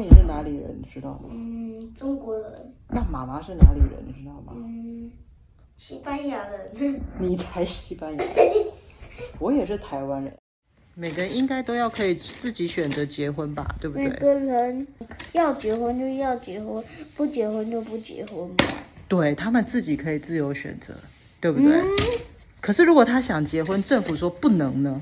咪是哪里人，你知道吗？嗯，中国人。那妈妈是哪里人，你知道吗？嗯，西班牙人。你才西班牙人，我也是台湾人。每个人应该都要可以自己选择结婚吧，对不对？每个人要结婚就要结婚，不结婚就不结婚嘛。对他们自己可以自由选择，对不对？可是如果他想结婚，政府说不能呢？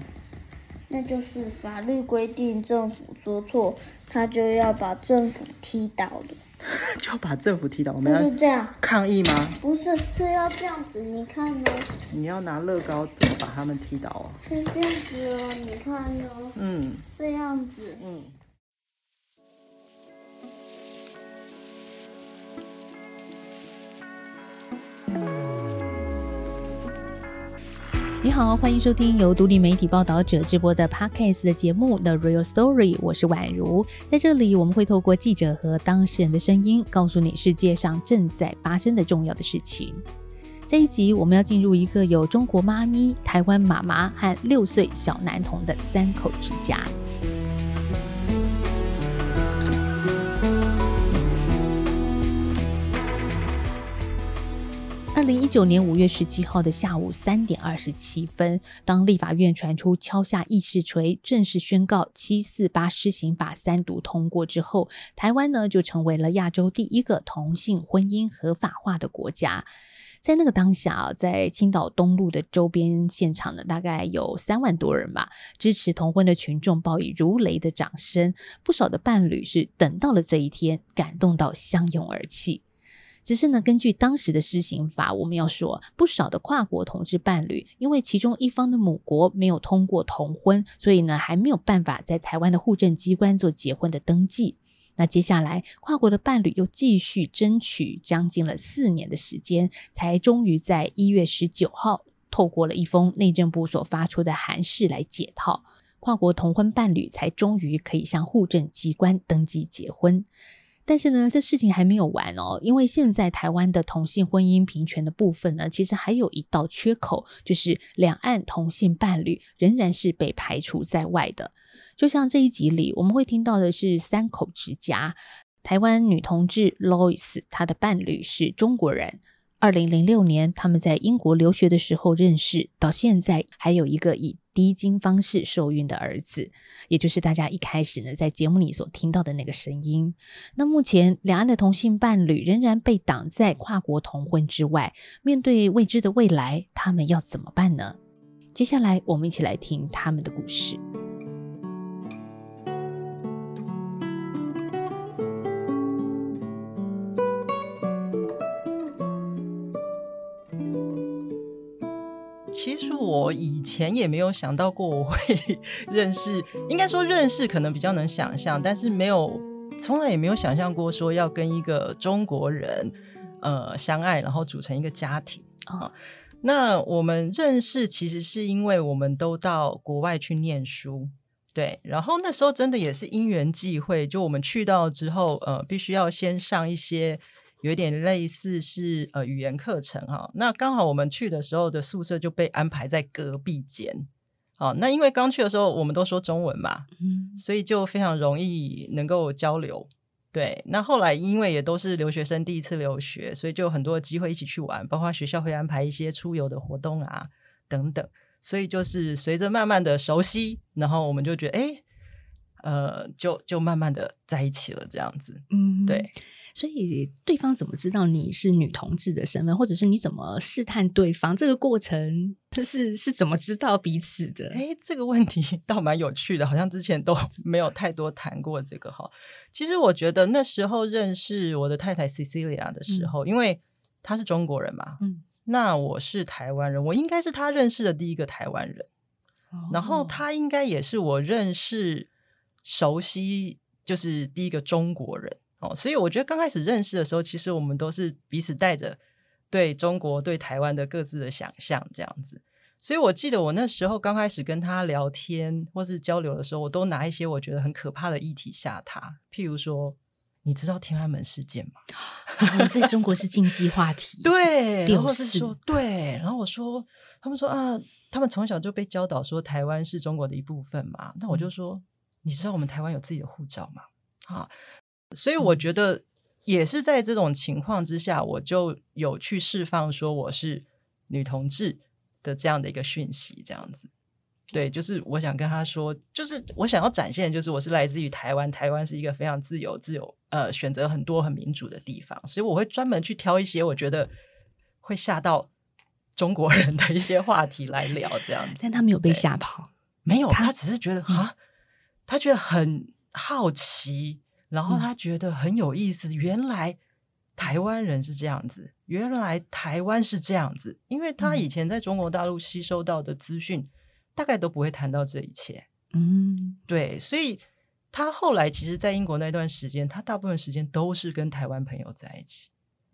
那就是法律规定，政府做错，他就要把政府踢倒了。就要把政府踢倒？我们要这样抗议吗？不是，是要这样子。你看呢？你要拿乐高怎么把他们踢倒啊？是这样子哦，你看呢？嗯，这样子。嗯。你好，欢迎收听由独立媒体报道者直播的 Podcast 的节目《The Real Story》，我是宛如。在这里，我们会透过记者和当事人的声音，告诉你世界上正在发生的重要的事情。这一集，我们要进入一个有中国妈咪、台湾妈妈和六岁小男童的三口之家。二零一九年五月十七号的下午三点二十七分，当立法院传出敲下议事锤，正式宣告七四八施行法三读通过之后，台湾呢就成为了亚洲第一个同性婚姻合法化的国家。在那个当下啊，在青岛东路的周边现场呢，大概有三万多人吧，支持同婚的群众报以如雷的掌声，不少的伴侣是等到了这一天，感动到相拥而泣。只是呢，根据当时的施行法，我们要说，不少的跨国同志伴侣，因为其中一方的母国没有通过同婚，所以呢，还没有办法在台湾的户政机关做结婚的登记。那接下来，跨国的伴侣又继续争取将近了四年的时间，才终于在一月十九号，透过了一封内政部所发出的函示来解套，跨国同婚伴侣才终于可以向户政机关登记结婚。但是呢，这事情还没有完哦，因为现在台湾的同性婚姻平权的部分呢，其实还有一道缺口，就是两岸同性伴侣仍然是被排除在外的。就像这一集里，我们会听到的是三口之家，台湾女同志 Lois，她的伴侣是中国人。二零零六年，他们在英国留学的时候认识，到现在还有一个以低精方式受孕的儿子，也就是大家一开始呢在节目里所听到的那个声音。那目前两岸的同性伴侣仍然被挡在跨国同婚之外，面对未知的未来，他们要怎么办呢？接下来，我们一起来听他们的故事。我以前也没有想到过我会 认识，应该说认识可能比较能想象，但是没有从来也没有想象过说要跟一个中国人呃相爱，然后组成一个家庭啊。那我们认识其实是因为我们都到国外去念书，对，然后那时候真的也是因缘际会，就我们去到之后，呃，必须要先上一些。有点类似是呃语言课程哈，那刚好我们去的时候的宿舍就被安排在隔壁间，好，那因为刚去的时候我们都说中文嘛，嗯，所以就非常容易能够交流。对，那后来因为也都是留学生第一次留学，所以就有很多机会一起去玩，包括学校会安排一些出游的活动啊等等，所以就是随着慢慢的熟悉，然后我们就觉得哎，呃，就就慢慢的在一起了这样子，嗯，对。所以对方怎么知道你是女同志的身份，或者是你怎么试探对方？这个过程他是是怎么知道彼此的？哎，这个问题 倒蛮有趣的，好像之前都 没有太多谈过这个哈。其实我觉得那时候认识我的太太 Cecilia 的时候，因为她是中国人嘛，嗯，那我是台湾人，我应该是他认识的第一个台湾人，然后她应该也是我认识熟悉就是第一个中国人。哦，所以我觉得刚开始认识的时候，其实我们都是彼此带着对中国、对台湾的各自的想象这样子。所以我记得我那时候刚开始跟他聊天或是交流的时候，我都拿一些我觉得很可怕的议题吓他，譬如说，你知道天安门事件吗？在中国是禁忌话题。对，然后是说对，然后我说，他们说啊，他们从小就被教导说台湾是中国的一部分嘛。那我就说，你知道我们台湾有自己的护照吗？啊。所以我觉得也是在这种情况之下，我就有去释放说我是女同志的这样的一个讯息，这样子。对，就是我想跟他说，就是我想要展现，就是我是来自于台湾，台湾是一个非常自由、自由呃选择很多、很民主的地方，所以我会专门去挑一些我觉得会吓到中国人的一些话题来聊，这样子。但他没有被吓跑，没有，他他只是觉得哈，他觉得很好奇，然后他觉得很有意思。原来台湾人是这样子，原来台湾是这样子，因为他以前在中国大陆吸收到的资讯，大概都不会谈到这一切。嗯对，所以他后来其实，在英国那段时间，他大部分时间都是跟台湾朋友在一起，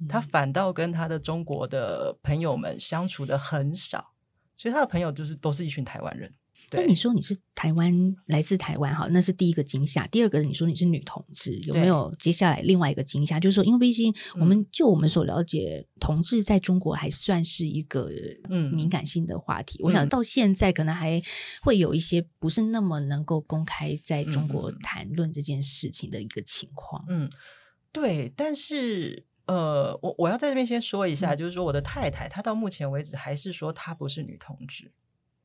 他反倒跟他的中国的朋友们相处的很少，所以他的朋友就是都是一群台湾人。对那你说你是台湾，来自台湾，哈，那是第一个惊吓。第二个，你说你是女同志，有没有接下来另外一个惊吓？就是说，因为毕竟我们、就我们所了解，同志在中国还算是一个嗯敏感性的话题。我想嗯到现在可能还会有一些不是那么能够公开在中国谈论这件事情的一个情况。嗯，对，但是呃，我我要在这边先说一下，嗯就是说我的太太，她到目前为止还是说她不是女同志，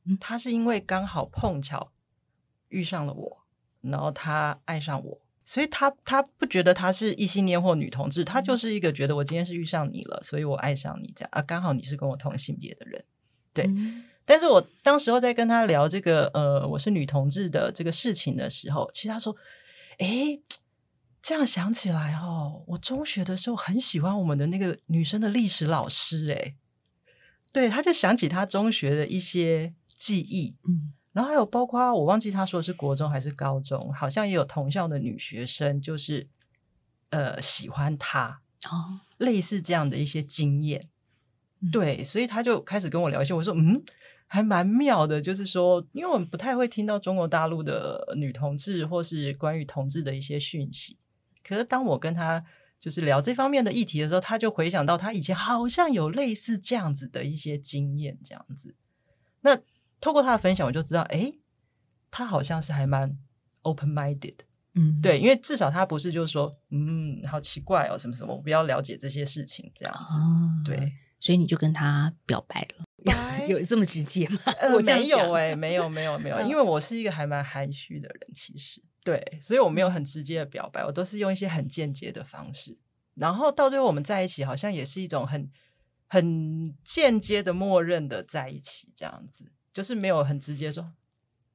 嗯。她是因为刚好碰巧遇上了我，然后他爱上我。所以他他不觉得他是异性恋或女同志，他就是一个觉得我今天是遇上你了，所以我爱上你这样。啊，刚好你是跟我同性别的人。对嗯。但是我当时候在跟他聊这个呃我是女同志的这个事情的时候，其实他说，诶，这样想起来哦，我中学的时候很喜欢我们的那个女生的历史老师，哎，对，他就想起他中学的一些记忆，嗯然后还有包括我忘记他说的是国中还是高中，好像也有同校的女学生就是呃喜欢他，哦，类似这样的一些经验。嗯对，所以他就开始跟我聊一些，我说嗯，还蛮妙的，就是说，因为我们不太会听到中国大陆的女同志或是关于同志的一些讯息，可是当我跟他就是聊这方面的议题的时候，他就回想到他以前好像有类似这样子的一些经验，这样子。那透过他的分享，我就知道，诶，他好像是还蛮 open minded。嗯，对，因为至少他不是就是说，嗯，好奇怪哦，什么什么，我不要了解这些事情这样子。哦，对，所以你就跟他表白了，白？有这么直接吗？呃，我没有讲哎、没有没有没有，嗯。因为我是一个还蛮含蓄的人，其实。对，所以我没有很直接的表白，我都是用一些很间接的方式，然后到最后我们在一起，好像也是一种很很间接的默认的在一起，这样子，就是没有很直接说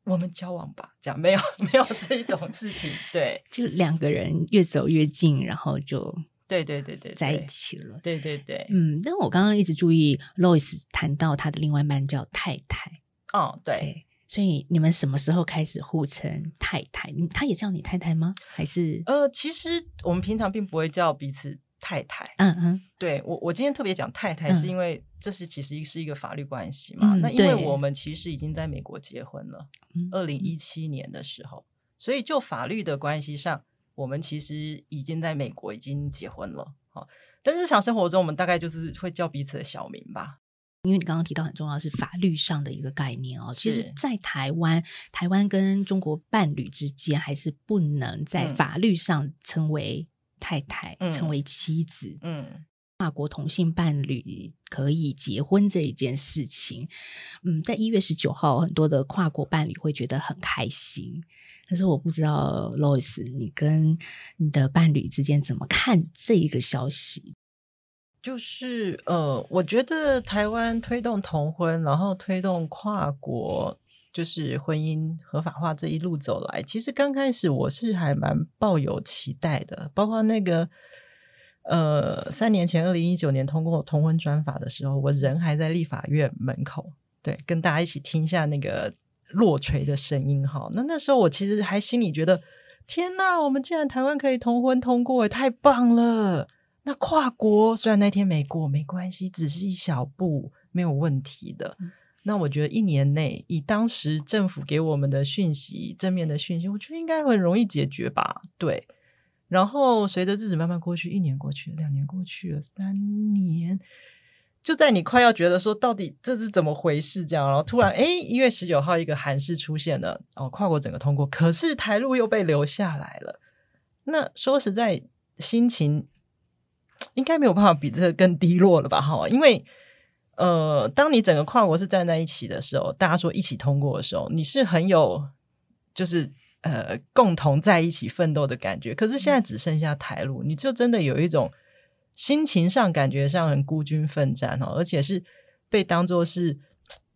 我们交往吧，这样没有 没有这一种事情，对 就两个人越走越近，然后就对对对对，在一，起了。对对对，嗯，但我刚刚一直注意 Lois 谈到他的另外一半叫太太，哦对。对，所以你们什么时候开始互称太太？你他也叫你太太吗？还是呃，其实我们平常并不会叫彼此太太，嗯嗯对我，我今天特别讲太太，嗯是因为这是其实是一个法律关系嘛。嗯那因为我们其实已经在美国结婚了，嗯二零一七年的时候，所以就法律的关系上，我们其实已经在美国已经结婚了。好，但日常生活中，我们大概就是会叫彼此的小名吧。因为你刚刚提到很重要是法律上的一个概念哦。其实，在台湾，台湾跟中国伴侣之间还是不能在嗯法律上称为太太，成为妻子。嗯，法国同性伴侣可以结婚这一件事情，嗯，在一月十九号，很多的跨国伴侣会觉得很开心。但是我不知道 Lois，你跟你的伴侣之间怎么看这一个消息？就是呃，我觉得台湾推动同婚，然后推动跨国就是婚姻合法化这一路走来，其实刚开始我是还蛮抱有期待的，包括那个呃三年前二零一九年通过同婚专法的时候，我人还在立法院门口，对，跟大家一起听一下那个落锤的声音哈。那那时候我其实还心里觉得，天呐，我们竟然台湾可以同婚通过，也太棒了！那跨国虽然那天没过，没关系，只是一小步，没有问题的。那我觉得一年内，以当时政府给我们的讯息，正面的讯息，我觉得应该很容易解决吧。对。然后随着日子慢慢过去，一年过去了，两年过去了，三年，就在你快要觉得说到底这是怎么回事这样，然后突然哎，一月十九号一个函释出现了，哦，跨国整个通过，可是台路又被留下来了。那说实在，心情应该没有办法比这个更低落了吧？哈，因为呃，当你整个跨国是站在一起的时候，大家说一起通过的时候，你是很有就是呃共同在一起奋斗的感觉。可是现在只剩下台路，你就真的有一种心情上感觉上很孤军奋战哦，而且是被当做是。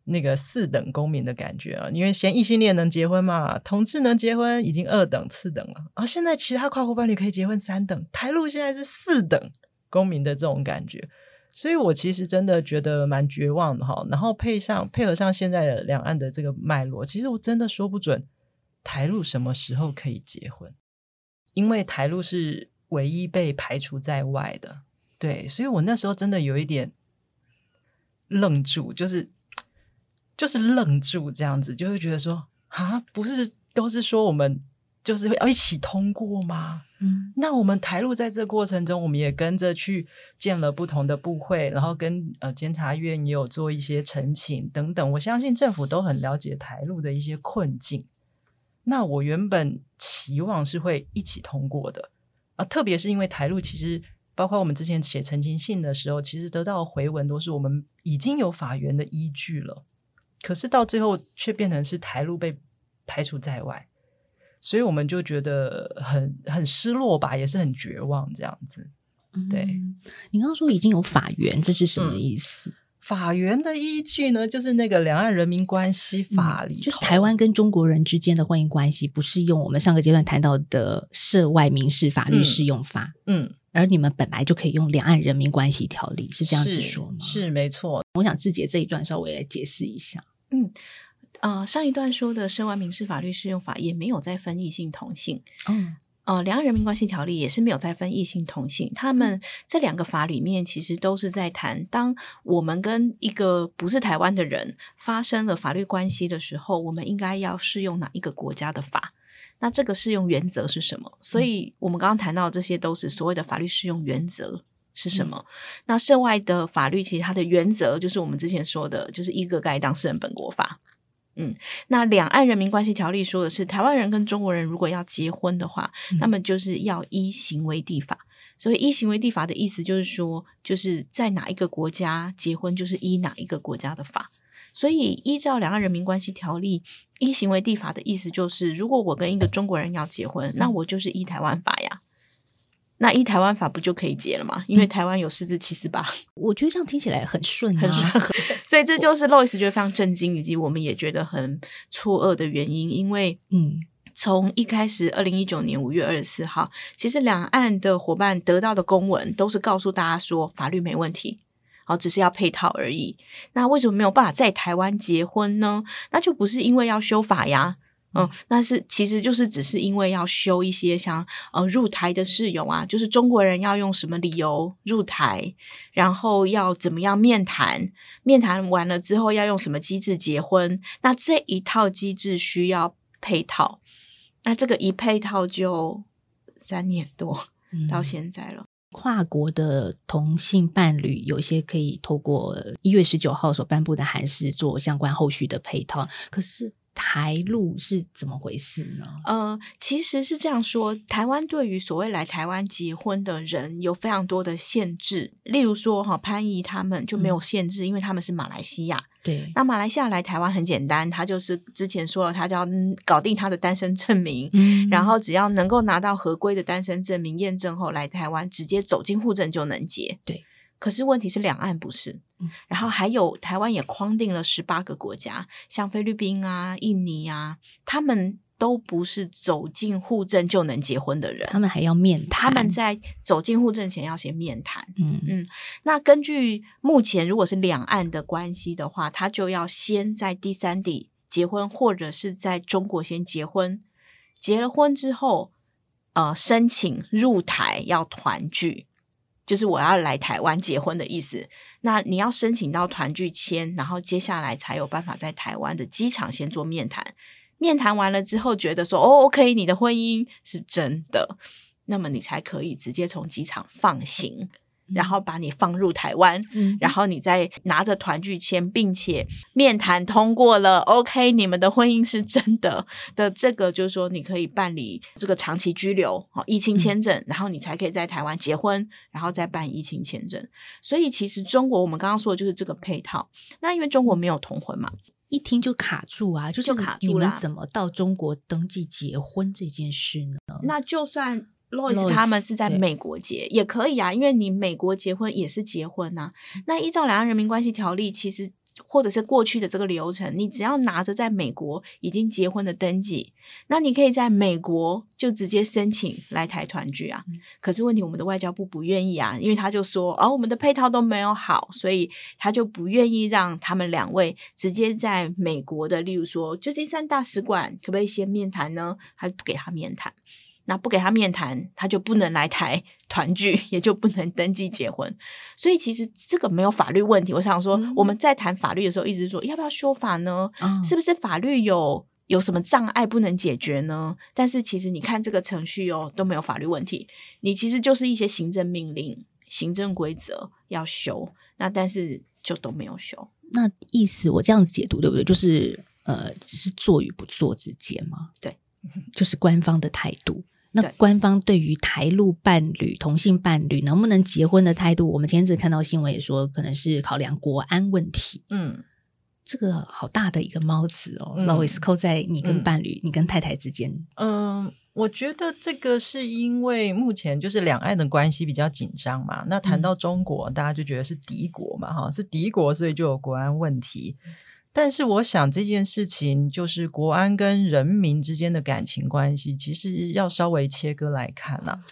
那个四等公民的感觉啊，因为嫌异性恋能结婚嘛，同志能结婚已经二等次等了啊，现在其他跨国伴侣可以结婚三等，台陆现在是四等公民的这种感觉，所以我其实真的觉得蛮绝望的哈。然后配上配合上现在的两岸的这个脉络，其实我真的说不准台陆什么时候可以结婚，因为台陆是唯一被排除在外的，对，所以我那时候真的有一点愣住，就是。就是愣住这样子，就会觉得说啊，不是都是说我们就是要一起通过吗？嗯，那我们台陆在这过程中，我们也跟着去见了不同的部会，然后跟呃监察院也有做一些澄清等等。我相信政府都很了解台陆的一些困境。那我原本期望是会一起通过的啊，特别是因为台陆其实包括我们之前写澄清信的时候，其实得到回文都是我们已经有法源的依据了。可是到最后却变成是台路被排除在外，所以我们就觉得很很失落吧，也是很绝望这样子。对你刚刚说已经有法源，这是什么意思？法源的依据呢，就是那个《两岸人民关系法》里，就台湾跟中国人之间的婚姻关系，不是用我们上个阶段谈到的涉外民事法律适用法。嗯。而你们本来就可以用《两岸人民关系条例》，是这样子说吗？是没错。我想志杰这一段稍微来解释一下。嗯，呃，上一段说的《涉外民事法律适用法》也没有再分异性同性。嗯，呃，《两岸人民关系条例》也是没有再分异性同性。他们这两个法里面，其实都是在谈，当我们跟一个不是台湾的人发生了法律关系的时候，我们应该要适用哪一个国家的法？那这个适用原则是什么？所以我们刚刚谈到这些都是所谓的法律适用原则是什么？那涉外的法律其实它的原则就是我们之前说的，就是一个该当事人本国法。嗯，那两岸人民关系条例说的是，台湾人跟中国人如果要结婚的话，那么就是要依行为地法。所以依行为地法的意思就是说，就是在哪一个国家结婚，就是依哪一个国家的法。所以，依照《两岸人民关系条例》依行为地法的意思，就是如果我跟一个中国人要结婚，那我就是依台湾法呀。那依台湾法不就可以结了吗？因为台湾有四字七四八。我觉得这样听起来很顺，很顺。所以这就是 Louis 觉得非常震惊，以及我们也觉得很错愕的原因。因为，嗯，从一开始，二零一九年五月二十四号，其实两岸的伙伴得到的公文都是告诉大家说法律没问题。好，只是要配套而已。那为什么没有办法在台湾结婚呢？那就不是因为要修法呀。嗯，那是其实就是只是因为要修一些像呃入台的事由啊，就是中国人要用什么理由入台，然后要怎么样面谈，面谈完了之后要用什么机制结婚。那这一套机制需要配套，那这个一配套就三年多到现在了。跨国的同性伴侣，有些可以透过一月十九号所颁布的函释做相关后续的配套，可是。台路是怎么回事呢？呃，其实是这样说，台湾对于所谓来台湾结婚的人有非常多的限制。例如说，哈潘怡他们就没有限制，因为他们是马来西亚。对，那马来西亚来台湾很简单，他就是之前说了，他就要搞定他的单身证明，然后只要能够拿到合规的单身证明验证后来台湾，直接走进户政就能结。对。可是问题是两岸不是，然后还有台湾也框定了十八个国家，像菲律宾啊、印尼啊，他们都不是走进户政就能结婚的人，他们还要面谈。他们在走进户政前要先面谈。嗯嗯，那根据目前如果是两岸的关系的话，他就要先在第三地结婚，或者是在中国先结婚，结了婚之后，呃，申请入台要团聚。就是我要来台湾结婚的意思，那你要申请到团聚签，然后接下来才有办法在台湾的机场先做面谈。面谈完了之后，觉得说哦，OK，你的婚姻是真的，那么你才可以直接从机场放行。然后把你放入台湾，然后你再拿着团聚签，并且面谈通过了，OK，你们的婚姻是真的的，这个就是说你可以办理这个长期居留哦，疫情签证，然后你才可以在台湾结婚，然后再办疫情签证。所以其实中国我们刚刚说的就是这个配套。那因为中国没有同婚嘛，一听就卡住啊，就是卡住了。你们怎么到中国登记结婚这件事呢？那就算。Lois 他们是在美国结也可以啊，因为你美国结婚也是结婚呐。那依照两岸人民关系条例，其实或者是过去的这个流程，你只要拿着在美国已经结婚的登记，那你可以在美国就直接申请来台团聚啊。可是问题，我们的外交部不愿意啊，因为他就说，哦，我们的配套都没有好，所以他就不愿意让他们两位直接在美国的，例如说旧金山大使馆，可不可以先面谈呢？还不给他面谈？那不给他面谈，他就不能来台团聚，也就不能登记结婚。所以其实这个没有法律问题。我想说，我们在谈法律的时候，一直说要不要修法呢？是不是法律有有什么障碍不能解决呢？但是其实你看这个程序哦，都没有法律问题。你其实就是一些行政命令、行政规则要修，那但是就都没有修。那意思我这样子解读对不对？就是呃，只是做与不做之间吗？对，就是官方的态度。那官方对于台陆伴侣、同性伴侣能不能结婚的态度，我们前阵子看到新闻也说，可能是考量国安问题。嗯，这个好大的一个帽子哦，老维斯扣在你跟伴侣、你跟太太之间。嗯，我觉得这个是因为目前就是两岸的关系比较紧张嘛。那谈到中国，大家就觉得是敌国嘛，哈，是敌国，所以就有国安问题。但是我想这件事情就是国安跟人民之间的感情关系，其实要稍微切割来看啊。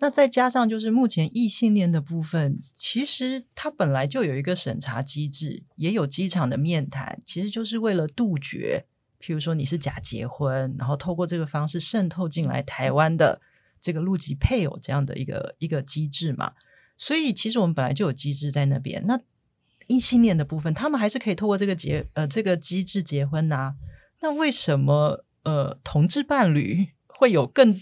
那再加上就是目前异性恋的部分，其实它本来就有一个审查机制，也有机场的面谈，其实就是为了杜绝，譬如说你是假结婚，然后透过这个方式渗透进来台湾的这个陆籍配偶这样的一个一个机制嘛。所以其实我们本来就有机制在那边。那异性恋的部分，他们还是可以透过这个结呃这个机制结婚呐。那为什么呃同志伴侣会有更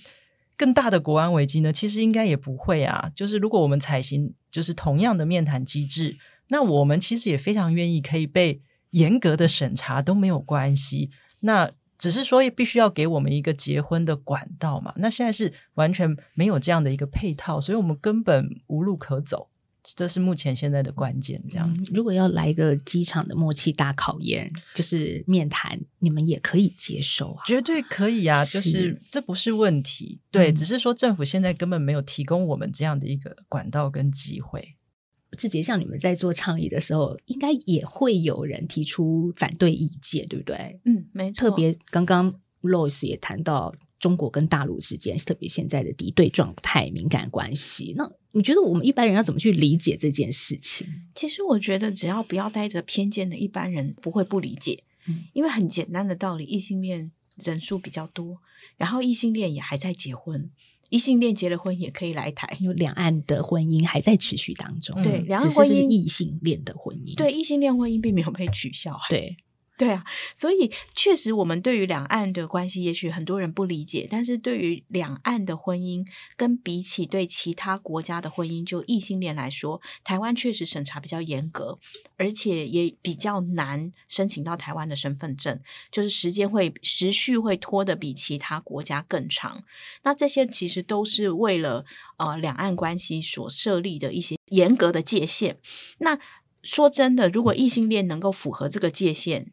更大的国安危机呢？其实应该也不会啊。就是如果我们采行就是同样的面谈机制，那我们其实也非常愿意可以被严格的审查都没有关系。那只是说必须要给我们一个结婚的管道嘛。那现在是完全没有这样的一个配套，所以我们根本无路可走。这是目前现在的关键，这样子。如果要来一个机场的默契大考验，就是面谈，你们也可以接受啊？绝对可以啊！就是这不是问题，对，只是说政府现在根本没有提供我们这样的一个管道跟机会。志杰，像你们在做倡议的时候，应该也会有人提出反对意见，对不对？嗯，没错。特别刚刚 Rose 也谈到。中国跟大陆之间，特别现在的敌对状态、敏感关系，那你觉得我们一般人要怎么去理解这件事情？其实我觉得，只要不要带着偏见的一般人，不会不理解。嗯，因为很简单的道理，异性恋人数比较多，然后异性恋也还在结婚，异性恋结了婚也可以来台，有两岸的婚姻还在持续当中。对，两岸婚姻是异性恋的婚姻，对异性恋婚姻并没有被取消。对。对啊，所以确实，我们对于两岸的关系，也许很多人不理解。但是对于两岸的婚姻，跟比起对其他国家的婚姻，就异性恋来说，台湾确实审查比较严格，而且也比较难申请到台湾的身份证，就是时间会时序会拖得比其他国家更长。那这些其实都是为了呃两岸关系所设立的一些严格的界限。那说真的，如果异性恋能够符合这个界限，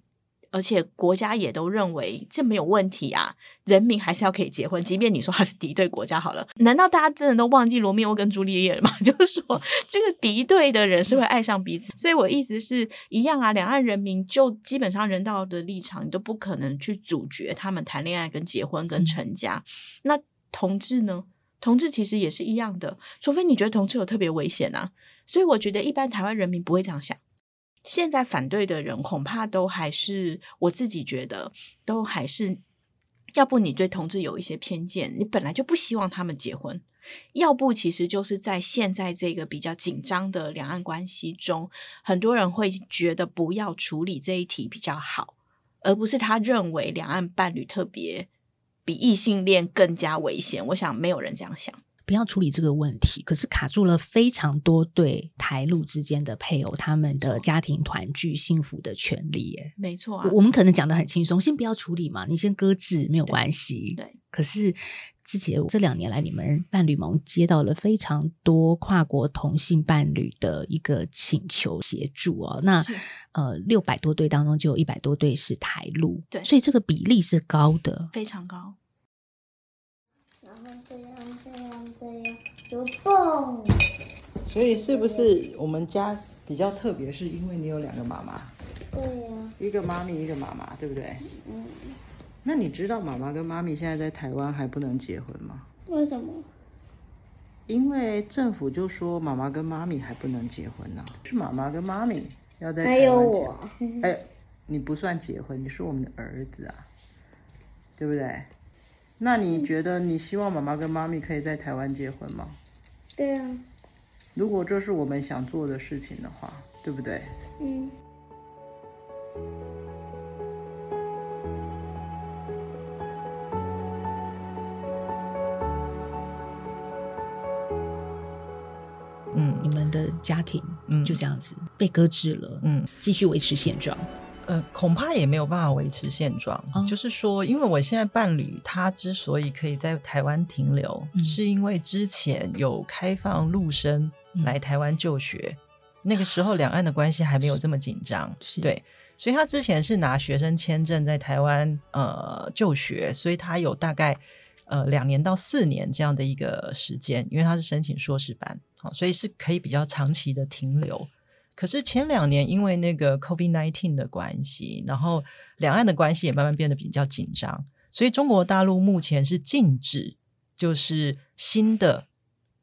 而且国家也都认为这没有问题啊，人民还是要可以结婚，即便你说他是敌对国家好了，难道大家真的都忘记罗密欧跟朱丽叶了吗？就是说，这个敌对的人是会爱上彼此，所以我意思是一样啊，两岸人民就基本上人道的立场，你都不可能去阻绝他们谈恋爱、跟结婚、跟成家。那同志呢？同志其实也是一样的，除非你觉得同志有特别危险啊。所以我觉得一般台湾人民不会这样想。现在反对的人恐怕都还是我自己觉得，都还是要不你对同志有一些偏见，你本来就不希望他们结婚；要不其实就是在现在这个比较紧张的两岸关系中，很多人会觉得不要处理这一题比较好，而不是他认为两岸伴侣特别比异性恋更加危险。我想没有人这样想。不要处理这个问题，可是卡住了非常多对台陆之间的配偶他们的家庭团聚幸福的权利。耶，没错啊，我们可能讲的很轻松，先不要处理嘛，你先搁置没有关系。对，可是之前这两年来，你们伴侣盟接到了非常多跨国同性伴侣的一个请求协助哦。那呃，六百多对当中就有一百多对是台陆，对，所以这个比例是高的，非常高。然后这样这样这样就蹦。所以是不是我们家比较特别，是因为你有两个妈妈？对呀。一个妈咪，一个妈妈，对不对？嗯。那你知道妈妈跟妈咪现在在台湾还不能结婚吗？为什么？因为政府就说妈妈跟妈咪还不能结婚呢，是妈妈跟妈咪要在。还有我。哎，你不算结婚，你是我们的儿子啊，对不对？那你觉得你希望妈妈跟妈咪可以在台湾结婚吗？对啊。如果这是我们想做的事情的话，对不对？嗯。嗯，你们的家庭嗯就这样子被搁置了，嗯，继续维持现状。呃，恐怕也没有办法维持现状。就是说，因为我现在伴侣他之所以可以在台湾停留，是因为之前有开放陆生来台湾就学，那个时候两岸的关系还没有这么紧张，对，所以他之前是拿学生签证在台湾呃就学，所以他有大概呃两年到四年这样的一个时间，因为他是申请硕士班，好，所以是可以比较长期的停留。可是前两年因为那个 COVID nineteen 的关系，然后两岸的关系也慢慢变得比较紧张，所以中国大陆目前是禁止，就是新的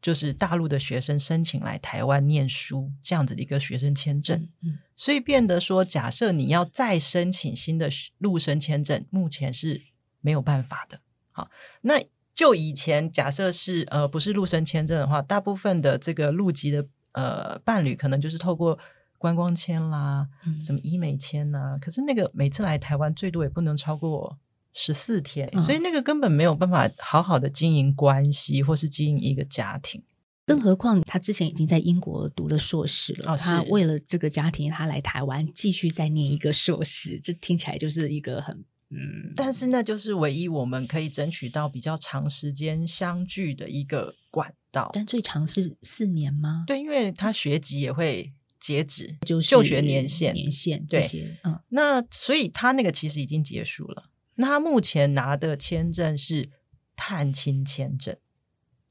就是大陆的学生申请来台湾念书这样子的一个学生签证，所以变得说，假设你要再申请新的陆生签证，目前是没有办法的。好，那就以前假设是呃不是陆生签证的话，大部分的这个陆籍的。呃，伴侣可能就是透过观光签啦，什么医美签呐，可是那个每次来台湾最多也不能超过十四天，所以那个根本没有办法好好的经营关系，或是经营一个家庭。更何况他之前已经在英国读了硕士了，他为了这个家庭，他来台湾继续再念一个硕士，这听起来就是一个很。嗯，但是那就是唯一我们可以争取到比较长时间相聚的一个管道。但最长是四年吗？对，因为他学籍也会截止，就就学年限、年限这些。嗯，那所以他那个其实已经结束了。那他目前拿的签证是探亲签证，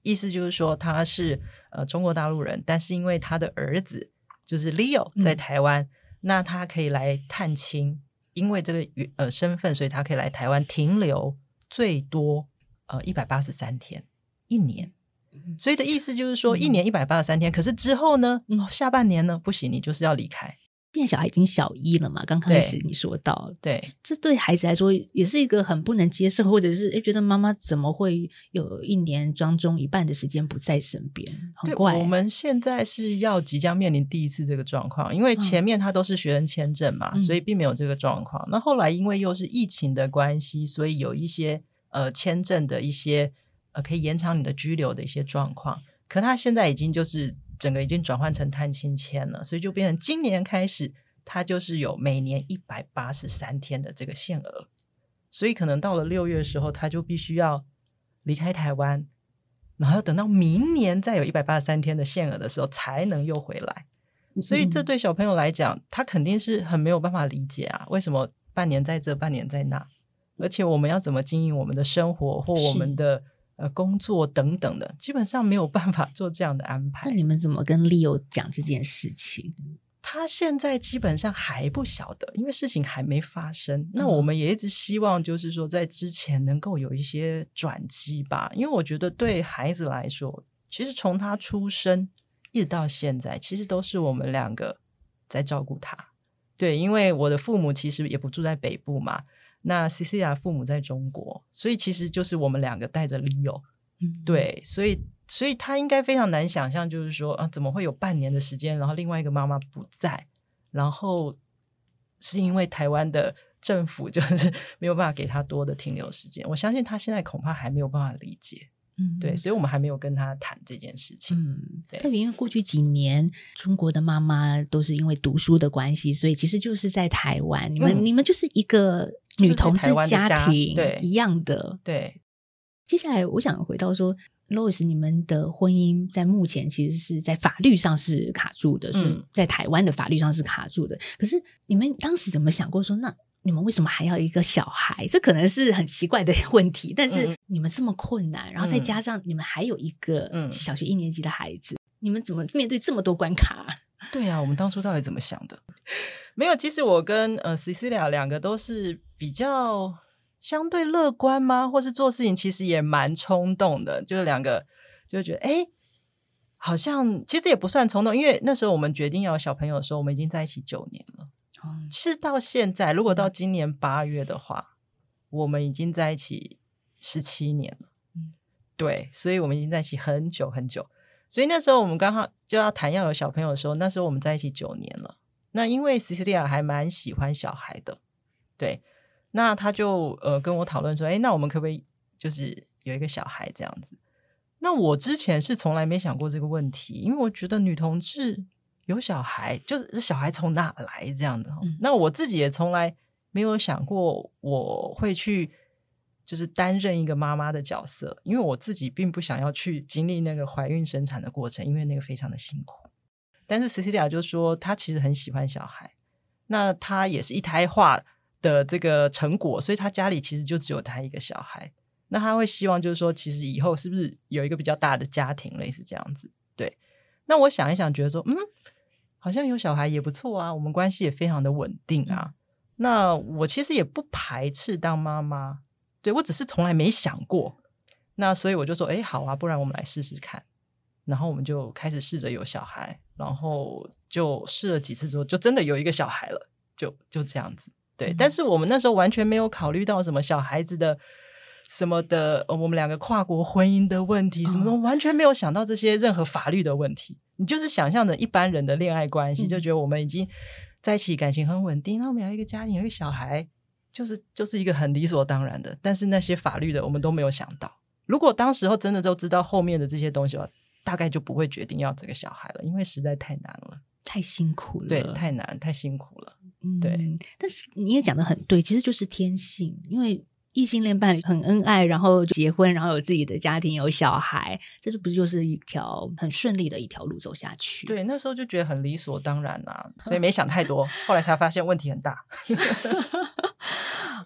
意思就是说他是呃中国大陆人，但是因为他的儿子就是 Leo 在台湾，那他可以来探亲。因为这个呃身份，所以他可以来台湾停留最多呃一百八十三天一年，所以的意思就是说一年一百八十三天。可是之后呢，下半年呢不行，你就是要离开。现在小孩已经小一了嘛？刚开始你说到，对，这对孩子来说也是一个很不能接受，或者是哎觉得妈妈怎么会有一年当中一半的时间不在身边？很怪。我们现在是要即将面临第一次这个状况，因为前面他都是学生签证嘛，所以并没有这个状况。那后来因为又是疫情的关系，所以有一些呃签证的一些呃可以延长你的居留的一些状况。可他现在已经就是。整个已经转换成探亲签了，所以就变成今年开始，它就是有每年一百八十三天的这个限额，所以可能到了六月的时候，他就必须要离开台湾，然后要等到明年再有一百八十三天的限额的时候，才能又回来。所以这对小朋友来讲，他肯定是很没有办法理解啊，为什么半年在这，半年在那，而且我们要怎么经营我们的生活或我们的。呃，工作等等的，基本上没有办法做这样的安排。那你们怎么跟 Leo 讲这件事情？他现在基本上还不晓得，因为事情还没发生。那我们也一直希望，就是说在之前能够有一些转机吧。因为我觉得对孩子来说，其实从他出生一直到现在，其实都是我们两个在照顾他。对，因为我的父母其实也不住在北部嘛。那 C C 亚父母在中国，所以其实就是我们两个带着 Leo，对，所以所以他应该非常难想象，就是说啊，怎么会有半年的时间，然后另外一个妈妈不在，然后是因为台湾的政府就是 没有办法给他多的停留时间。我相信他现在恐怕还没有办法理解。嗯，对，所以我们还没有跟他谈这件事情。嗯，对，特别因为过去几年中国的妈妈都是因为读书的关系，所以其实就是在台湾，你们你们就是一个女同志家庭对一样的。对，接下来我想回到说，Louis，你们的婚姻在目前其实是在法律上是卡住的，是在台湾的法律上是卡住的。可是你们当时有没有想过说那？你们为什么还要一个小孩？这可能是很奇怪的问题。但是你们这么困难，然后再加上你们还有一个小学一年级的孩子，你们怎么面对这么多关卡？对啊，我们当初到底怎么想的？没有，其实我跟呃 Cecilia 两个都是比较相对乐观吗？或是做事情其实也蛮冲动的，就是两个就觉得哎，好像其实也不算冲动，因为那时候我们决定要小朋友的时候，我们已经在一起九年了。其实到现在，如果到今年八月的话，我们已经在一起十七年了。嗯，对，所以我们已经在一起很久很久。所以那时候我们刚好就要谈要有小朋友的时候，那时候我们在一起九年了。那因为 Cecilia 还蛮喜欢小孩的，对，那他就呃跟我讨论说，哎，那我们可不可以就是有一个小孩这样子？那我之前是从来没想过这个问题，因为我觉得女同志。有小孩，就是小孩从哪来这样的？那我自己也从来没有想过我会去，就是担任一个妈妈的角色，因为我自己并不想要去经历那个怀孕生产的过程，因为那个非常的辛苦。但是 Cecilia 就说，她其实很喜欢小孩，那她也是一胎化的这个成果，所以她家里其实就只有她一个小孩。那她会希望就是说，其实以后是不是有一个比较大的家庭，类似这样子？对。那我想一想，觉得说，嗯。好像有小孩也不错啊，我们关系也非常的稳定啊。那我其实也不排斥当妈妈，对我只是从来没想过。那所以我就说，哎，好啊，不然我们来试试看。然后我们就开始试着有小孩，然后就试了几次之后，就真的有一个小孩了，就就这样子。对，但是我们那时候完全没有考虑到什么小孩子的。什么的，我们两个跨国婚姻的问题，什么什么，完全没有想到这些任何法律的问题。你就是想象着一般人的恋爱关系，就觉得我们已经在一起，感情很稳定，那我们有一个家庭，有一个小孩，就是就是一个很理所当然的。但是那些法律的，我们都没有想到。如果当时候真的都知道后面的这些东西的话，大概就不会决定要这个小孩了，因为实在太难了，太辛苦了，对，太难，太辛苦了。嗯对，但是你也讲的很对，其实就是天性，因为。异性恋伴侣很恩爱，然后结婚，然后有自己的家庭，有小孩，这是不是就是一条很顺利的一条路走下去？对，那时候就觉得很理所当然啊，所以没想太多。后来才发现问题很大。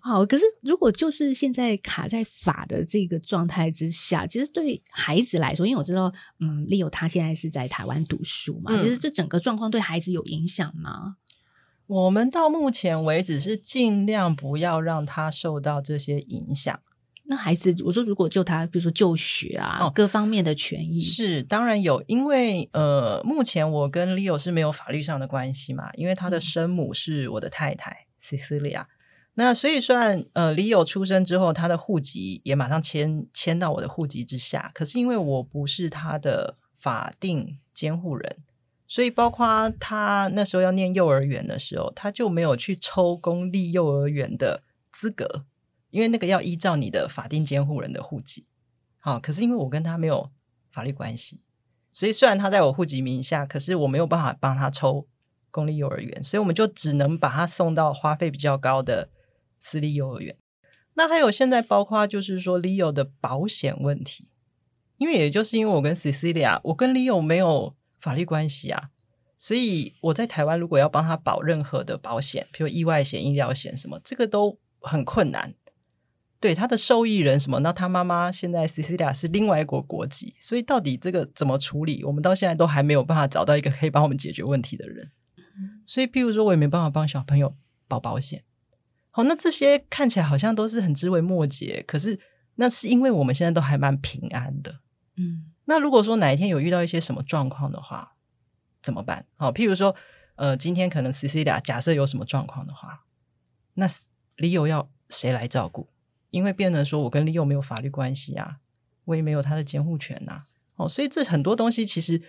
好，可是如果就是现在卡在法的这个状态之下，其实对孩子来说，因为我知道，嗯，Leo 他现在是在台湾读书嘛，其实这整个状况对孩子有影响吗？我们到目前为止是尽量不要让他受到这些影响。那孩子，我说如果就他，比如说就学啊，各方面的权益是当然有，因为呃，目前我跟 Leo 是没有法律上的关系嘛，因为他的生母是我的太太 Cecilia。那所以算呃，Leo 出生之后，他的户籍也马上迁迁到我的户籍之下。可是因为我不是他的法定监护人。所以，包括他那时候要念幼儿园的时候，他就没有去抽公立幼儿园的资格，因为那个要依照你的法定监护人的户籍。好，可是因为我跟他没有法律关系，所以虽然他在我户籍名下，可是我没有办法帮他抽公立幼儿园，所以我们就只能把他送到花费比较高的私立幼儿园。那还有现在，包括就是说 Leo 的保险问题，因为也就是因为我跟 Cecilia，我跟 Leo 没有。法律关系啊，所以我在台湾如果要帮他保任何的保险，比如意外险、医疗险什么，这个都很困难。对他的受益人什么，那他妈妈现在 Cecilia 是另外一国国籍，所以到底这个怎么处理，我们到现在都还没有办法找到一个可以帮我们解决问题的人。所以，譬如说我也没办法帮小朋友保保险。好，那这些看起来好像都是很枝微末节，可是那是因为我们现在都还蛮平安的。嗯。那如果说哪一天有遇到一些什么状况的话，怎么办？好，譬如说，呃，今天可能 Cecilia 假设有什么状况的话，那 Leo 要谁来照顾？因为变成说我跟 Leo 没有法律关系啊，我也没有他的监护权呐。哦，所以这很多东西其实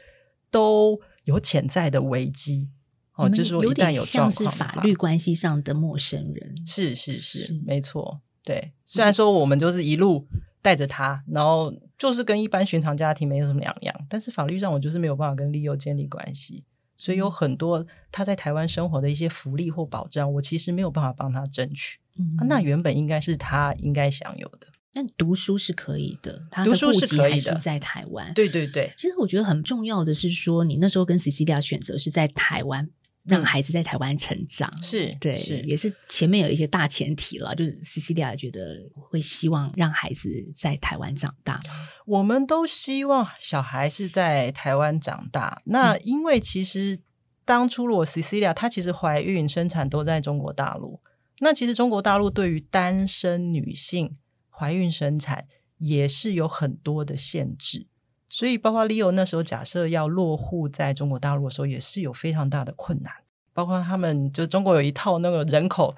都有潜在的危机。哦，就是说一旦有像是法律关系上的陌生人，是是是，没错。对，虽然说我们就是一路。带着他，然后就是跟一般寻常家庭没有什么两样。但是法律上我就是没有办法跟利诱建立关系，所以有很多他在台湾生活的一些福利或保障，我其实没有办法帮他争取。嗯那原本应该是他应该享有的。但读书是可以的，他读书是可以的，在台湾。对对对，其实我觉得很重要的是说，你那时候跟 Cecilia 选择是在台湾，让孩子在台湾成长，是对，是也是前面有一些大前提了，就是 Cecilia 觉得会希望让孩子在台湾长大。我们都希望小孩是在台湾长大。那因为其实当初如果 Cecilia 她其实怀孕生产都在中国大陆，那其实中国大陆对于单身女性。怀孕生产也是有很多的限制，所以包括 Leo 那时候假设要落户在中国大陆的时候，也是有非常大的困难。包括他们就中国有一套那个人口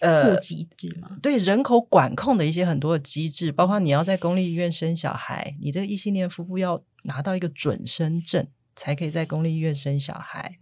呃机制嘛，对人口管控的一些很多的机制，包括你要在公立医院生小孩，你这个异性恋夫妇要拿到一个准生证才可以在公立医院生小孩，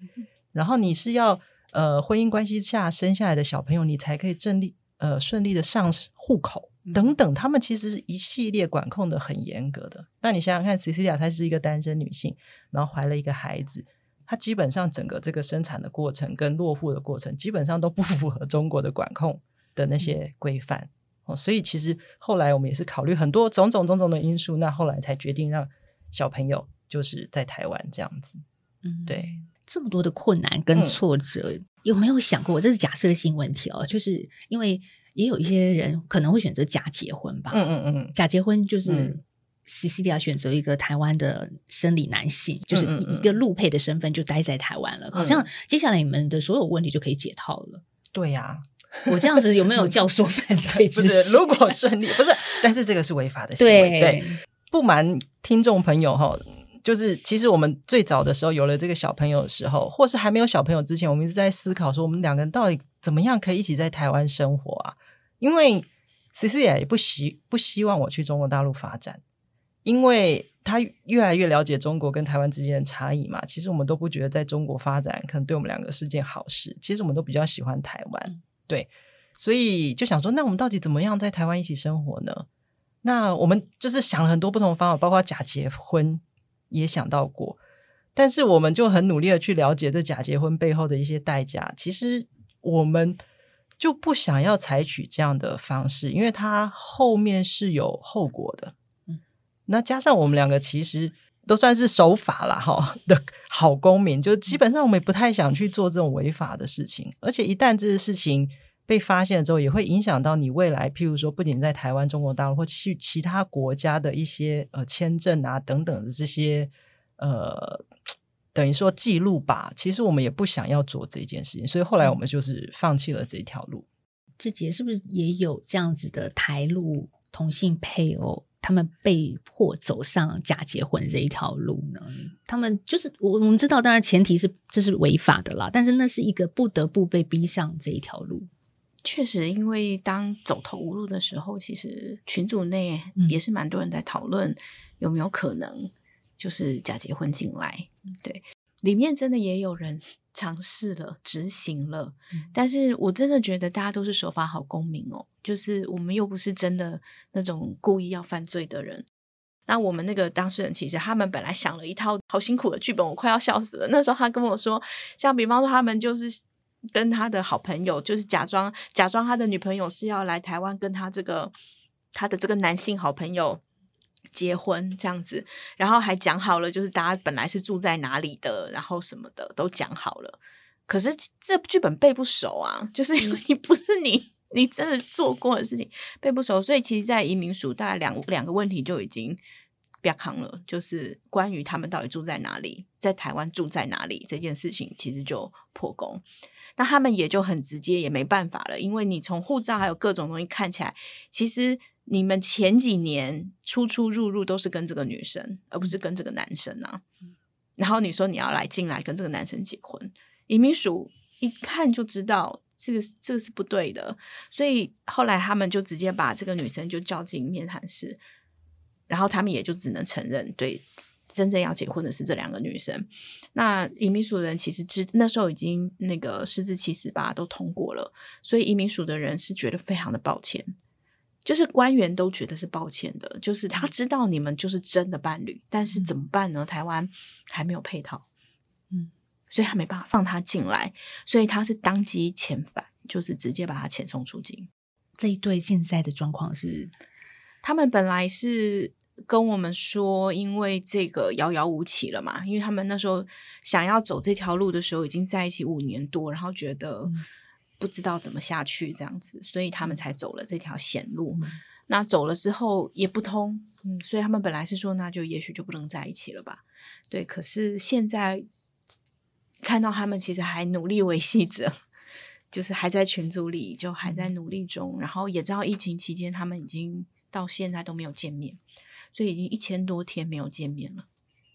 然后你是要呃婚姻关系下生下来的小朋友，你才可以正立呃顺利的上户口。等等，他们其实是一系列管控的很严格的。那你想想看，Cecilia 她是一个单身女性，然后怀了一个孩子，她基本上整个这个生产的过程跟落户的过程，基本上都不 符合中国的管控的那些规范哦。所以其实后来我们也是考虑很多种种种种的因素，那后来才决定让小朋友就是在台湾这样子。嗯，对，这么多的困难跟挫折，有没有想过？这是假设性问题哦，就是因为。也有一些人可能会选择假结婚吧。嗯嗯嗯，假结婚就是 Cecilia 选择一个台湾的生理男性，就是一个陆配的身份就待在台湾了。好像接下来你们的所有问题就可以解套了。对呀，我这样子有没有教唆犯 罪？不是，如果顺利不是，但是这个是违法的行为。对，不瞒听众朋友哈，就是其实我们最早的时候有了这个小朋友的时候，或是还没有小朋友之前，我们一直在思考说，我们两个人到底怎么样可以一起在台湾生活啊？因为 Cecilia 也不希不希望我去中国大陆发展，因为他越来越了解中国跟台湾之间的差异嘛。其实我们都不觉得在中国发展可能对我们两个是件好事。其实我们都比较喜欢台湾，对，所以就想说，那我们到底怎么样在台湾一起生活呢？那我们就是想了很多不同的方法，包括假结婚也想到过，但是我们就很努力的去了解这假结婚背后的一些代价。其实我们。就不想要采取这样的方式，因为它后面是有后果的。嗯，那加上我们两个其实都算是守法了哈的好公民，就基本上我们也不太想去做这种违法的事情。而且一旦这些事情被发现之后，也会影响到你未来，譬如说，不仅在台湾、中国大陆或去其他国家的一些呃签证啊等等的这些呃。等于说记录吧，其实我们也不想要做这件事情，所以后来我们就是放弃了这条路。志杰是不是也有这样子的台路同性配偶，他们被迫走上假结婚这一条路呢？他们就是我我们知道，当然前提是这是违法的啦，但是那是一个不得不被逼上这一条路。确实，因为当走投无路的时候，其实群组内也是蛮多人在讨论有没有可能。就是假结婚进来，对，里面真的也有人 尝试了执行了，但是我真的觉得大家都是守法好公民哦，就是我们又不是真的那种故意要犯罪的人。那我们那个当事人其实他们本来想了一套好辛苦的剧本，我快要笑死了。那时候他跟我说，像比方说他们就是跟他的好朋友，就是假装假装他的女朋友是要来台湾跟他这个他的这个男性好朋友。结婚这样子，然后还讲好了，就是大家本来是住在哪里的，然后什么的都讲好了。可是这剧本背不熟啊，就是因为你不是你，你真的做过的事情背不熟，所以其实，在移民署大概两两个问题就已经要扛了，就是关于他们到底住在哪里，在台湾住在哪里这件事情，其实就破功。那他们也就很直接，也没办法了，因为你从护照还有各种东西看起来，其实。你们前几年出出入入都是跟这个女生，而不是跟这个男生啊。然后你说你要来进来跟这个男生结婚，移民署一看就知道这个这个是不对的，所以后来他们就直接把这个女生就叫进面谈室，然后他们也就只能承认，对，真正要结婚的是这两个女生。那移民署的人其实知那时候已经那个四至七十八都通过了，所以移民署的人是觉得非常的抱歉。就是官员都觉得是抱歉的，就是他知道你们就是真的伴侣，但是怎么办呢？台湾还没有配套，嗯，所以他没办法放他进来，所以他是当机遣返，就是直接把他遣送出境。这一对现在的状况是，他们本来是跟我们说，因为这个遥遥无期了嘛，因为他们那时候想要走这条路的时候，已经在一起五年多，然后觉得。不知道怎么下去，这样子，所以他们才走了这条险路。那走了之后也不通，嗯，所以他们本来是说，那就也许就不能在一起了吧？对，可是现在看到他们其实还努力维系着，就是还在群组里，就还在努力中。然后也知道疫情期间他们已经到现在都没有见面，所以已经一千多天没有见面了。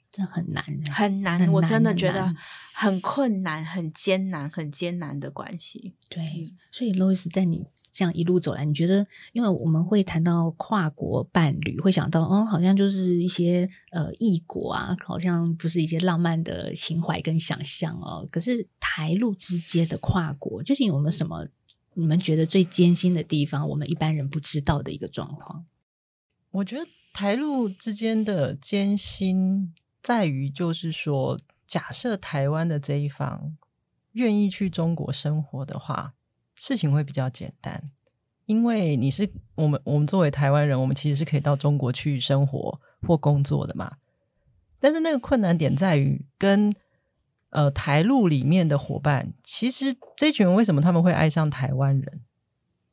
这很难，很难，我真的觉得很困难、很艰难、很艰难的关系。对，所以 Louis 在你这样一路走来，你觉得，因为我们会谈到跨国伴侣，会想到哦，好像就是一些呃异国啊，好像不是一些浪漫的情怀跟想象哦。可是台陆之间的跨国，究竟有没有什么你们觉得最艰辛的地方？我们一般人不知道的一个状况？我觉得台陆之间的艰辛。在于，就是说，假设台湾的这一方愿意去中国生活的话，事情会比较简单，因为你是我们，我们作为台湾人，我们其实是可以到中国去生活或工作的嘛。但是那个困难点在于，跟呃台陆里面的伙伴，其实这群人为什么他们会爱上台湾人？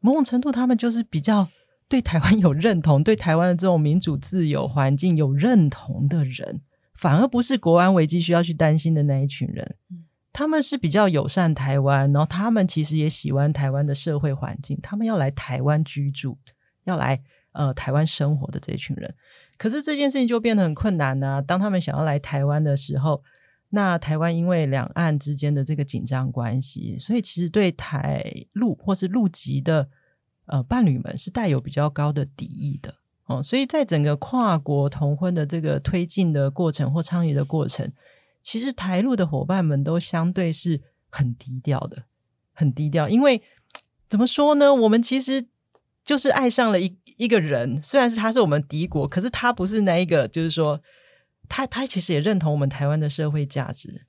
某种程度，他们就是比较对台湾有认同，对台湾的这种民主自由环境有认同的人。反而不是国安危机需要去担心的那一群人，他们是比较友善台湾，然后他们其实也喜欢台湾的社会环境，他们要来台湾居住，要来呃台湾生活的这一群人。可是这件事情就变得很困难呢。当他们想要来台湾的时候，那台湾因为两岸之间的这个紧张关系，所以其实对台陆或是陆籍的呃伴侣们是带有比较高的敌意的。哦，所以在整个跨国同婚的这个推进的过程或倡议的过程，其实台陆的伙伴们都相对是很低调的，很低调。因为怎么说呢，我们其实就是爱上了一一个人，虽然是他是我们敌国，可是他不是那一个，就是说他他其实也认同我们台湾的社会价值。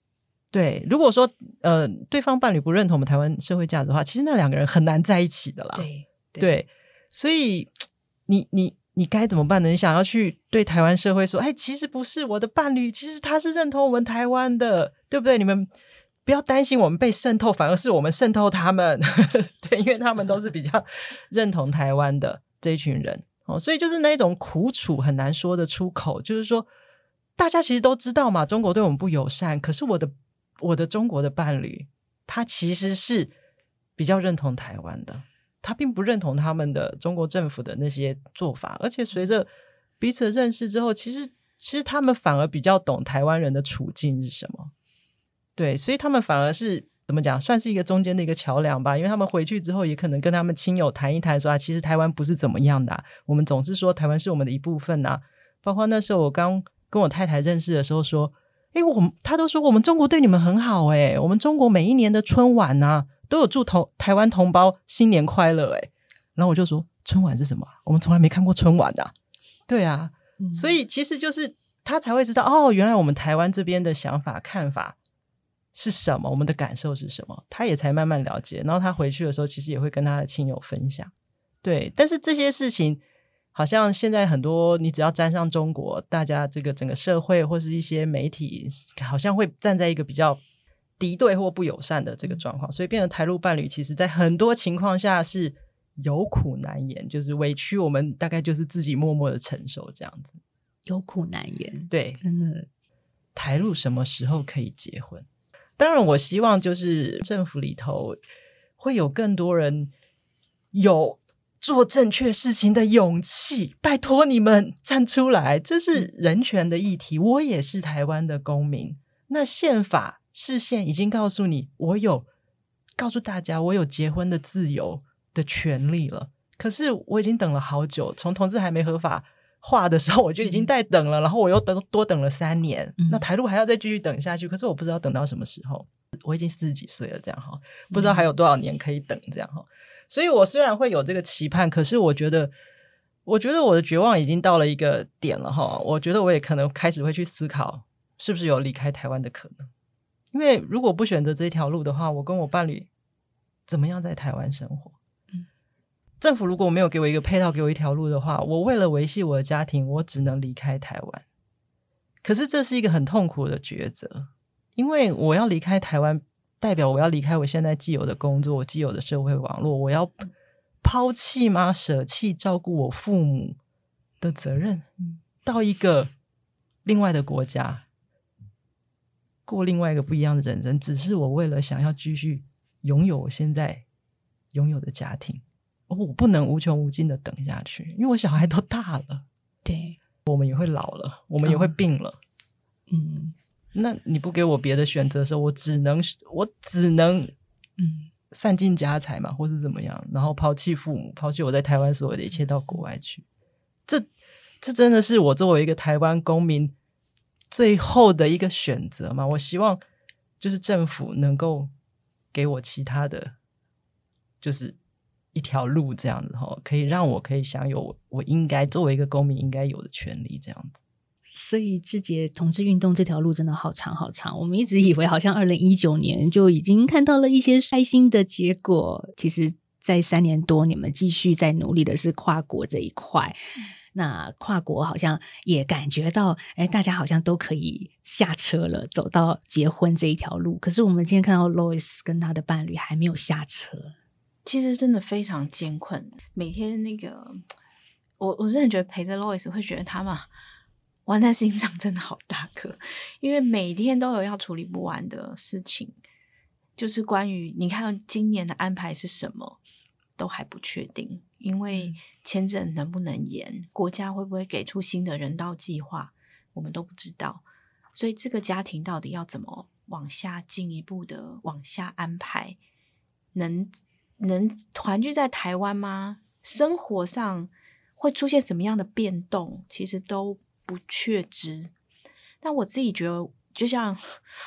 对，如果说呃对方伴侣不认同我们台湾社会价值的话，其实那两个人很难在一起的啦。对对，所以 你你。你该怎么办呢？你想要去对台湾社会说：“哎，其实不是我的伴侣，其实他是认同我们台湾的，对不对？你们不要担心我们被渗透，反而是我们渗透他们，对，因为他们都是比较 认同台湾的这一群人哦，所以就是那种苦楚很难说得出口。就是说，大家其实都知道嘛，中国对我们不友善，可是我的我的中国的伴侣，他其实是比较认同台湾的。”他并不认同他们的中国政府的那些做法，而且随着彼此认识之后，其实其实他们反而比较懂台湾人的处境是什么。对，所以他们反而是怎么讲，算是一个中间的一个桥梁吧。因为他们回去之后，也可能跟他们亲友谈一谈，说啊，其实台湾不是怎么样的。我们总是说台湾是我们的一部分呐。包括那时候我刚跟我太太认识的时候，说，哎，我们他都说我们中国对你们很好，哎，我们中国每一年的春晚呐。都有祝同台湾同胞新年快乐哎，然后我就说春晚是什么？我们从来没看过春晚的，对啊，所以其实就是他才会知道哦，原来我们台湾这边的想法看法是什么，我们的感受是什么，他也才慢慢了解。然后他回去的时候，其实也会跟他的亲友分享。对，但是这些事情好像现在很多，你只要沾上中国，大家这个整个社会或是一些媒体，好像会站在一个比较。敌对或不友善的这个状况，所以变成台陆伴侣，其实在很多情况下是有苦难言，就是委屈我们大概就是自己默默的承受这样子，有苦难言。对，真的。台陆什么时候可以结婚？当然，我希望就是政府里头会有更多人有做正确事情的勇气，拜托你们站出来，这是人权的议题。我也是台湾的公民，那宪法。视线已经告诉你，我有告诉大家，我有结婚的自由的权利了。可是我已经等了好久，从同志还没合法化的时候，我就已经在等了。然后我又等多等了三年，那台路还要再继续等下去。可是我不知道等到什么时候。我已经四十几岁了，这样哈，不知道还有多少年可以等这样哈。所以我虽然会有这个期盼，可是我觉得我觉得我的绝望已经到了一个点了哈。我觉得我也可能开始会去思考，是不是有离开台湾的可能。因为如果不选择这条路的话，我跟我伴侣怎么样在台湾生活？政府如果没有给我一个配套，给我一条路的话，我为了维系我的家庭，我只能离开台湾。可是这是一个很痛苦的抉择，因为我要离开台湾，代表我要离开我现在既有的工作、既有的社会网络，我要抛弃吗？舍弃照顾我父母的责任，到一个另外的国家，过另外一个不一样的人生，只是我为了想要继续拥有我现在拥有的家庭。我不能无穷无尽的等下去，因为我小孩都大了，对，我们也会老了，我们也会病了，嗯，那你不给我别的选择的时候，我只能我只能嗯散尽家财嘛，或是怎么样，然后抛弃父母，抛弃我在台湾所有的一切到国外去，这这真的是我作为一个台湾公民最后的一个选择嘛？我希望就是政府能够给我其他的，就是。一条路这样子哈，可以让我可以享有我应该作为一个公民应该有的权利这样子。所以，志杰同志运动这条路真的好长好长。我们一直以为好像二零一九年就已经看到了一些开心的结果，其实，在三年多，你们继续在努力的是跨国这一块。那跨国好像也感觉到，哎，大家好像都可以下车了，走到结婚这一条路。可是，我们今天看到 Lois 跟他的伴侣还没有下车。其实真的非常艰困，每天那个，我我真的觉得陪着 Lois 会觉得他嘛，玩在心上真的好大颗，因为每天都有要处理不完的事情，就是关于你看今年的安排是什么，都还不确定，因为签证能不能延，国家会不会给出新的人道计划，我们都不知道，所以这个家庭到底要怎么往下进一步的往下安排，能。能团聚在台湾吗？生活上会出现什么样的变动？其实都不确知。但我自己觉得，就像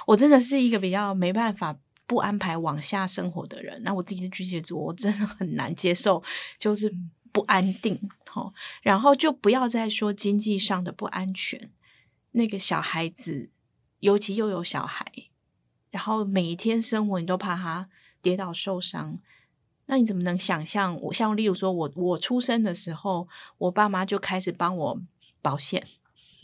我真的是一个比较没办法不安排往下生活的人。那我自己是巨蟹座，我真的很难接受，就是不安定。哦，然后就不要再说经济上的不安全。那个小孩子，尤其又有小孩，然后每一天生活，你都怕他跌倒受伤。那你怎么能想象？我像例如说，我我出生的时候，我爸妈就开始帮我保险，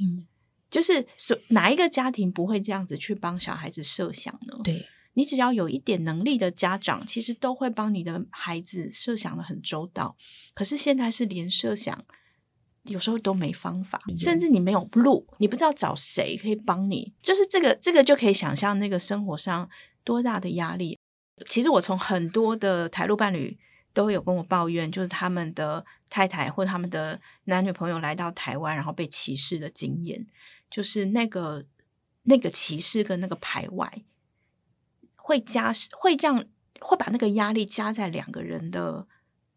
嗯，就是说哪一个家庭不会这样子去帮小孩子设想呢？对，你只要有一点能力的家长，其实都会帮你的孩子设想的很周到。可是现在是连设想有时候都没方法，甚至你没有路，你不知道找谁可以帮你，就是这个这个就可以想象那个生活上多大的压力。其实我从很多的台陆伴侣都有跟我抱怨，就是他们的太太或他们的男女朋友来到台湾，然后被歧视的经验，就是那个那个歧视跟那个排外，会加会让会把那个压力加在两个人的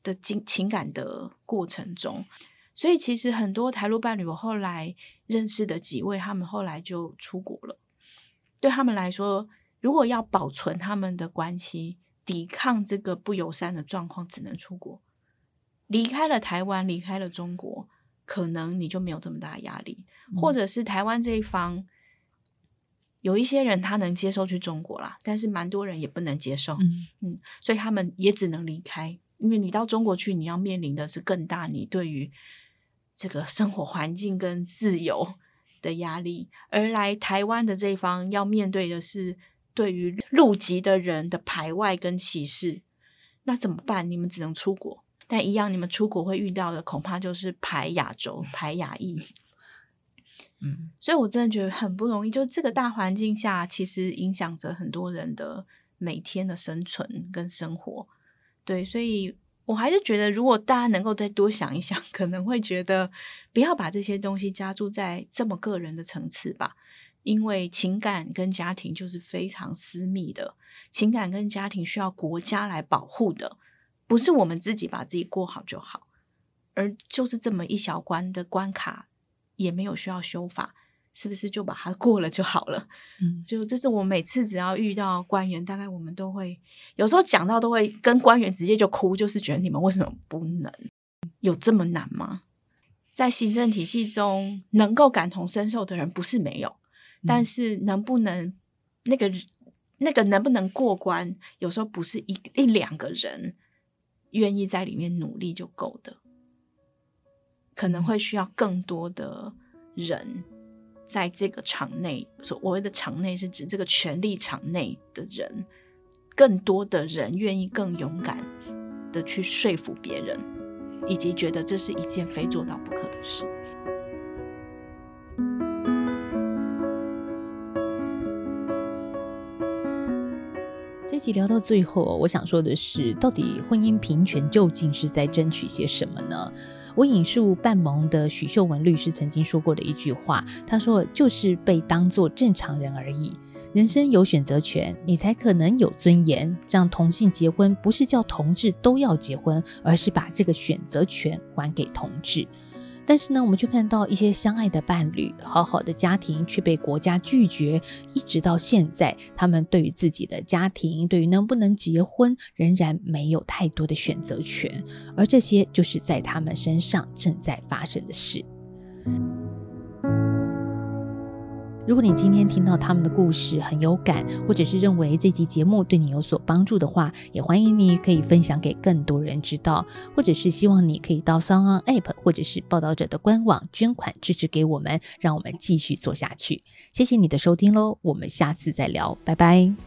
的情情感的过程中。所以其实很多台陆伴侣，我后来认识的几位，他们后来就出国了，对他们来说。如果要保存他们的关系，抵抗这个不友善的状况，只能出国。离开了台湾，离开了中国，可能你就没有这么大压力。或者是台湾这一方，有一些人他能接受去中国啦，但是蛮多人也不能接受。嗯，所以他们也只能离开。因为你到中国去，你要面临的是更大你对于这个生活环境跟自由的压力，而来台湾的这一方要面对的是。对于入籍的人的排外跟歧视，那怎么办？你们只能出国，但一样，你们出国会遇到的恐怕就是排亚洲、排亚裔。嗯，所以我真的觉得很不容易。就这个大环境下，其实影响着很多人的每天的生存跟生活。对，所以我还是觉得，如果大家能够再多想一想，可能会觉得不要把这些东西加注在这么个人的层次吧。因为情感跟家庭就是非常私密的，情感跟家庭需要国家来保护的，不是我们自己把自己过好就好，而就是这么一小关的关卡，也没有需要修法，是不是就把它过了就好了？嗯，就这是我每次只要遇到官员，大概我们都会有时候讲到都会跟官员直接就哭，就是觉得你们为什么不能有这么难吗？在行政体系中能够感同身受的人不是没有，但是能不能那个那个能不能过关，有时候不是一一两个人愿意在里面努力就够的，可能会需要更多的人在这个场内，所谓的场内是指这个权力场内的人，更多的人愿意更勇敢的去说服别人。以及觉得这是一件非做到不可的事。这集聊到最后，我想说的是，到底婚姻平权究竟是在争取些什么呢？我引述半蒙的许秀文律师曾经说过的一句话，他说：“就是被当作正常人而已。”人生有选择权，你才可能有尊严。让同性结婚，不是叫同志都要结婚，而是把这个选择权还给同志。但是呢，我们却看到一些相爱的伴侣，好好的家庭却被国家拒绝，一直到现在，他们对于自己的家庭，对于能不能结婚，仍然没有太多的选择权。而这些，就是在他们身上正在发生的事。如果你今天听到他们的故事很有感，或者是认为这集节目对你有所帮助的话，也欢迎你可以分享给更多人知道，或者是希望你可以到 s o n App 或者是报道者的官网捐款支持给我们，让我们继续做下去。谢谢你的收听喽，我们下次再聊，拜拜。